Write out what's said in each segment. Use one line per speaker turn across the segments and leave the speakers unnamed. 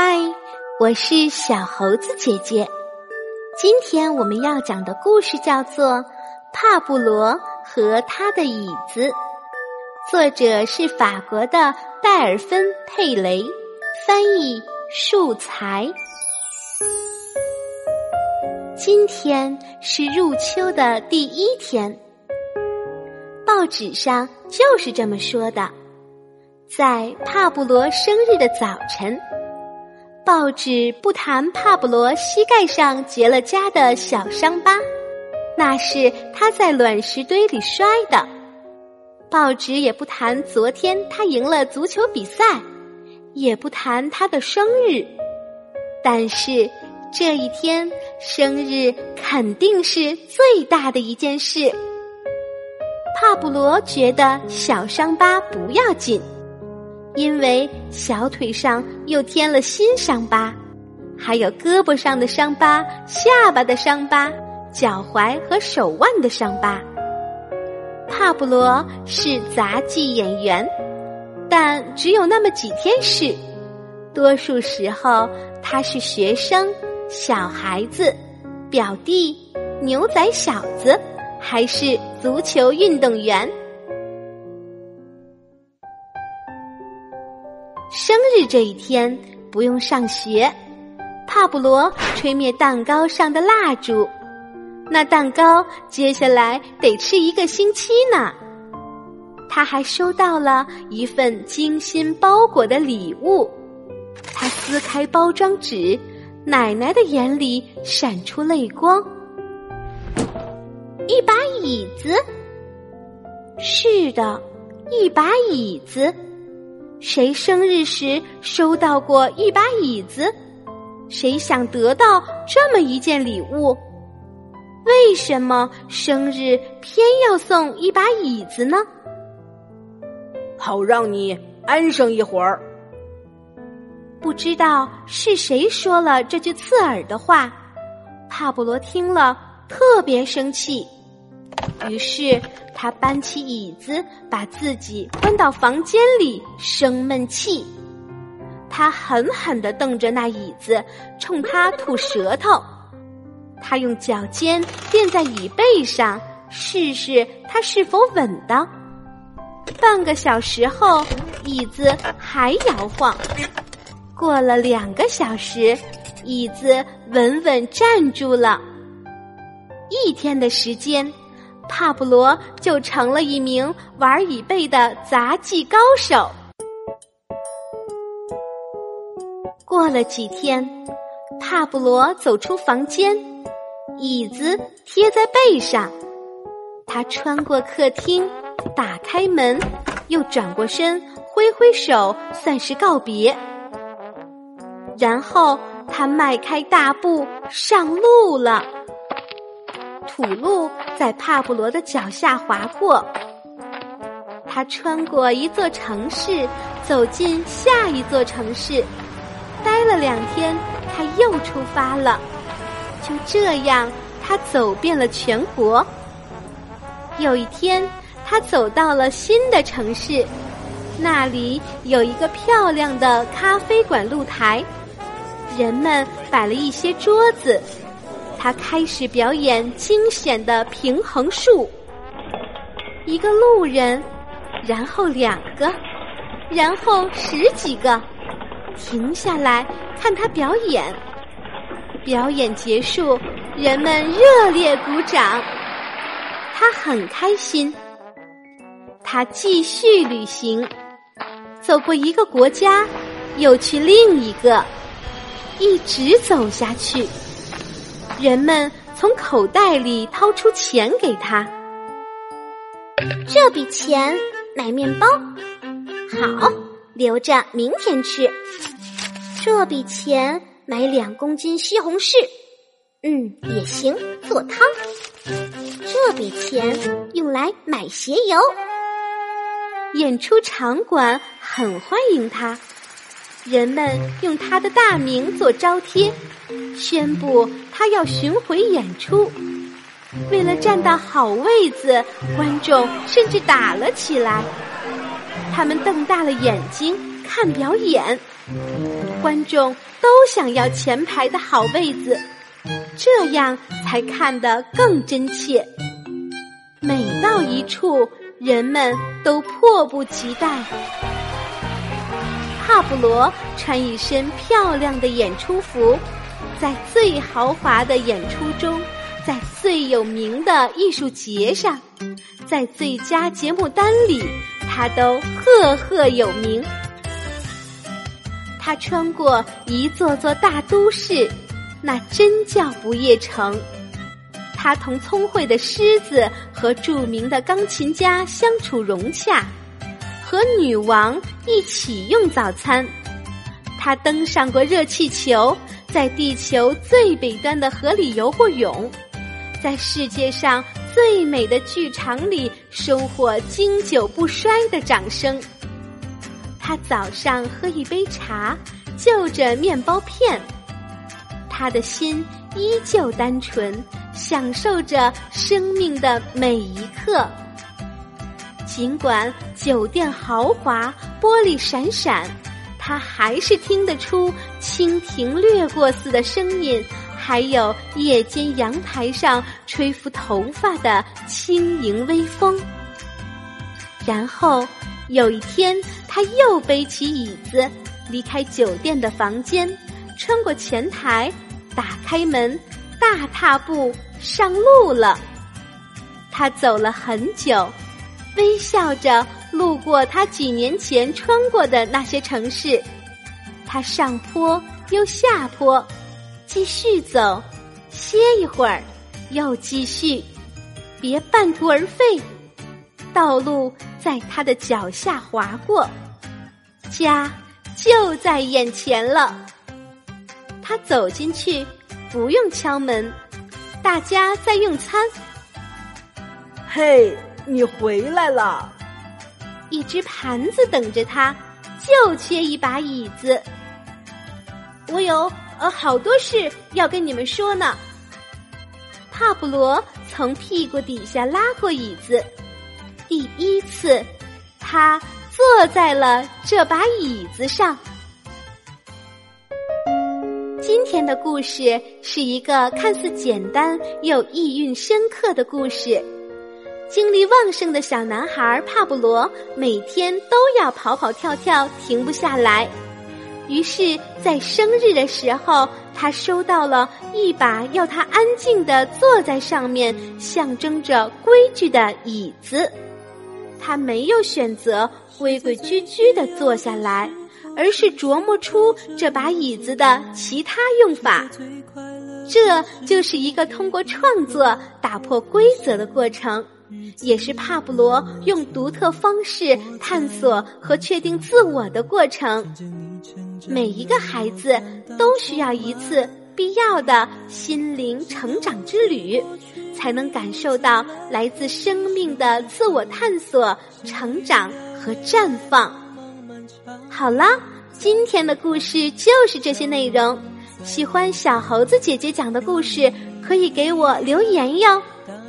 嗨，我是小猴子姐姐。今天我们要讲的故事叫做《帕布罗和他的椅子》，作者是法国的戴尔芬·佩雷，翻译树才。今天是入秋的第一天，报纸上就是这么说的。在帕布罗生日的早晨，报纸不谈帕布罗膝盖上结了痂的小伤疤，那是他在卵石堆里摔的；报纸也不谈昨天他赢了足球比赛，也不谈他的生日。但是这一天生日肯定是最大的一件事。帕布罗觉得小伤疤不要紧。因为小腿上又添了新伤疤，还有胳膊上的伤疤、下巴的伤疤、脚踝和手腕的伤疤。帕布罗是杂技演员，但只有那么几天是，多数时候他是学生、小孩子、表弟、牛仔小子，还是足球运动员。生日这一天不用上学，帕布罗吹灭蛋糕上的蜡烛，那蛋糕接下来得吃一个星期呢。他还收到了一份精心包裹的礼物，他撕开包装纸，奶奶的眼里闪出泪光。一把椅子，是的，一把椅子。谁生日时收到过一把椅子？谁想得到这么一件礼物？为什么生日偏要送一把椅子呢？
好让你安生一会儿。
不知道是谁说了这句刺耳的话，帕布罗听了特别生气，于是。他搬起椅子，把自己关到房间里生闷气。他狠狠地瞪着那椅子，冲他吐舌头。他用脚尖垫在椅背上，试试它是否稳当。半个小时后，椅子还摇晃。过了两个小时，椅子稳稳站住了。一天的时间。帕布罗就成了一名玩椅背的杂技高手。过了几天，帕布罗走出房间，椅子贴在背上。他穿过客厅，打开门，又转过身，挥挥手，算是告别。然后他迈开大步上路了。土路在帕布罗的脚下滑过，他穿过一座城市，走进下一座城市，待了两天，他又出发了。就这样，他走遍了全国。有一天，他走到了新的城市，那里有一个漂亮的咖啡馆露台，人们摆了一些桌子。他开始表演惊险的平衡术。一个路人，然后两个，然后十几个，停下来看他表演。表演结束，人们热烈鼓掌。他很开心。他继续旅行，走过一个国家，又去另一个，一直走下去。人们从口袋里掏出钱给他，
这笔钱买面包，好留着明天吃。这笔钱买两公斤西红柿，嗯，也行，做汤。这笔钱用来买鞋油。
演出场馆很欢迎他，人们用他的大名做招贴。宣布他要巡回演出。为了站到好位子，观众甚至打了起来。他们瞪大了眼睛看表演，观众都想要前排的好位子，这样才看得更真切。每到一处，人们都迫不及待。帕布罗穿一身漂亮的演出服，在最豪华的演出中，在最有名的艺术节上，在最佳节目单里，他都赫赫有名。他穿过一座座大都市，那真叫不夜城。他同聪慧的狮子和著名的钢琴家相处融洽，和女王一起用早餐。他登上过热气球，在地球最北端的河里游过泳，在世界上最美的剧场里收获经久不衰的掌声。他早上喝一杯茶，就着面包片。他的心依旧单纯，享受着生命的每一刻。尽管酒店豪华，玻璃闪闪，他还是听得出蜻蜓掠过似的声音，还有夜间阳台上吹拂头发的轻盈微风。然后。有一天，他又背起椅子，离开酒店的房间，穿过前台，打开门，大踏步上路了。他走了很久，微笑着路过他几年前穿过的那些城市。他上坡又下坡，继续走，歇一会儿，又继续，别半途而废。道路。在他的脚下划过，家就在眼前了。他走进去，不用敲门，大家在用餐。
嘿，你回来了！
一只盘子等着他，就缺一把椅子。我有呃好多事要跟你们说呢。帕布罗从屁股底下拉过椅子。第一次，他坐在了这把椅子上。今天的故事是一个看似简单又意蕴深刻的故事。精力旺盛的小男孩帕布罗每天都要跑跑跳跳，停不下来。于是，在生日的时候，他收到了一把要他安静的坐在上面，象征着规矩的椅子。他没有选择规规矩矩的坐下来，而是琢磨出这把椅子的其他用法。这就是一个通过创作打破规则的过程，也是帕布罗用独特方式探索和确定自我的过程。每一个孩子都需要一次。必要的心灵成长之旅，才能感受到来自生命的自我探索、成长和绽放。好了，今天的故事就是这些内容。喜欢小猴子姐姐讲的故事，可以给我留言哟。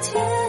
天。